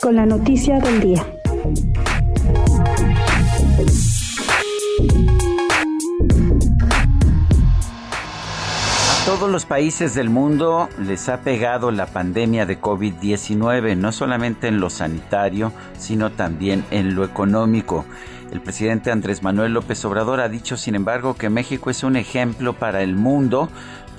con la noticia del día. A todos los países del mundo les ha pegado la pandemia de COVID-19, no solamente en lo sanitario, sino también en lo económico. El presidente Andrés Manuel López Obrador ha dicho, sin embargo, que México es un ejemplo para el mundo,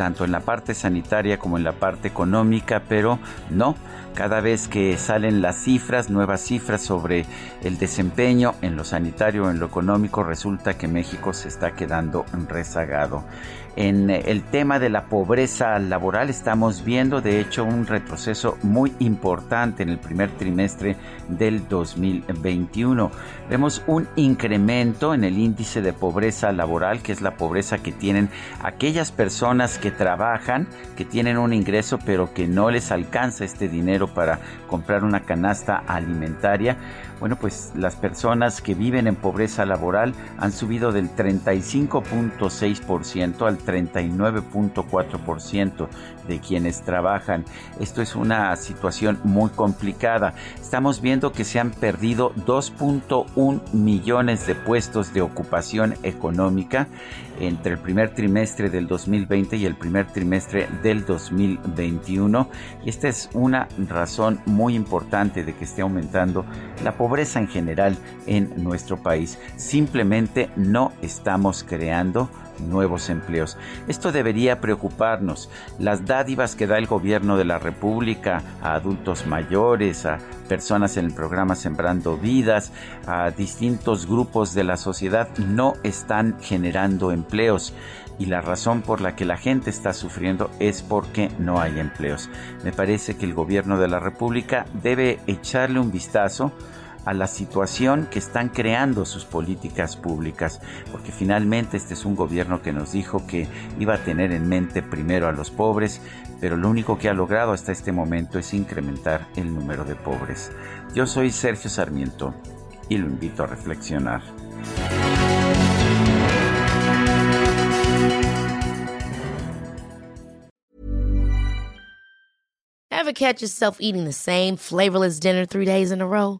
tanto en la parte sanitaria como en la parte económica, pero no. Cada vez que salen las cifras, nuevas cifras sobre el desempeño en lo sanitario o en lo económico, resulta que México se está quedando rezagado. En el tema de la pobreza laboral estamos viendo de hecho un retroceso muy importante en el primer trimestre del 2021. Vemos un incremento en el índice de pobreza laboral, que es la pobreza que tienen aquellas personas que trabajan, que tienen un ingreso pero que no les alcanza este dinero para comprar una canasta alimentaria. Bueno, pues las personas que viven en pobreza laboral han subido del 35.6% al 39.4% de quienes trabajan. Esto es una situación muy complicada. Estamos viendo que se han perdido 2.1 millones de puestos de ocupación económica entre el primer trimestre del 2020 y el primer trimestre del 2021. Y esta es una razón muy importante de que esté aumentando la pobreza en general en nuestro país. Simplemente no estamos creando nuevos empleos. Esto debería preocuparnos. Las dádivas que da el gobierno de la República a adultos mayores, a personas en el programa Sembrando Vidas, a distintos grupos de la sociedad, no están generando empleos. Y la razón por la que la gente está sufriendo es porque no hay empleos. Me parece que el gobierno de la República debe echarle un vistazo a la situación que están creando sus políticas públicas, porque finalmente este es un gobierno que nos dijo que iba a tener en mente primero a los pobres, pero lo único que ha logrado hasta este momento es incrementar el número de pobres. Yo soy Sergio Sarmiento y lo invito a reflexionar. Ever catch yourself eating the same flavorless dinner three days in a row?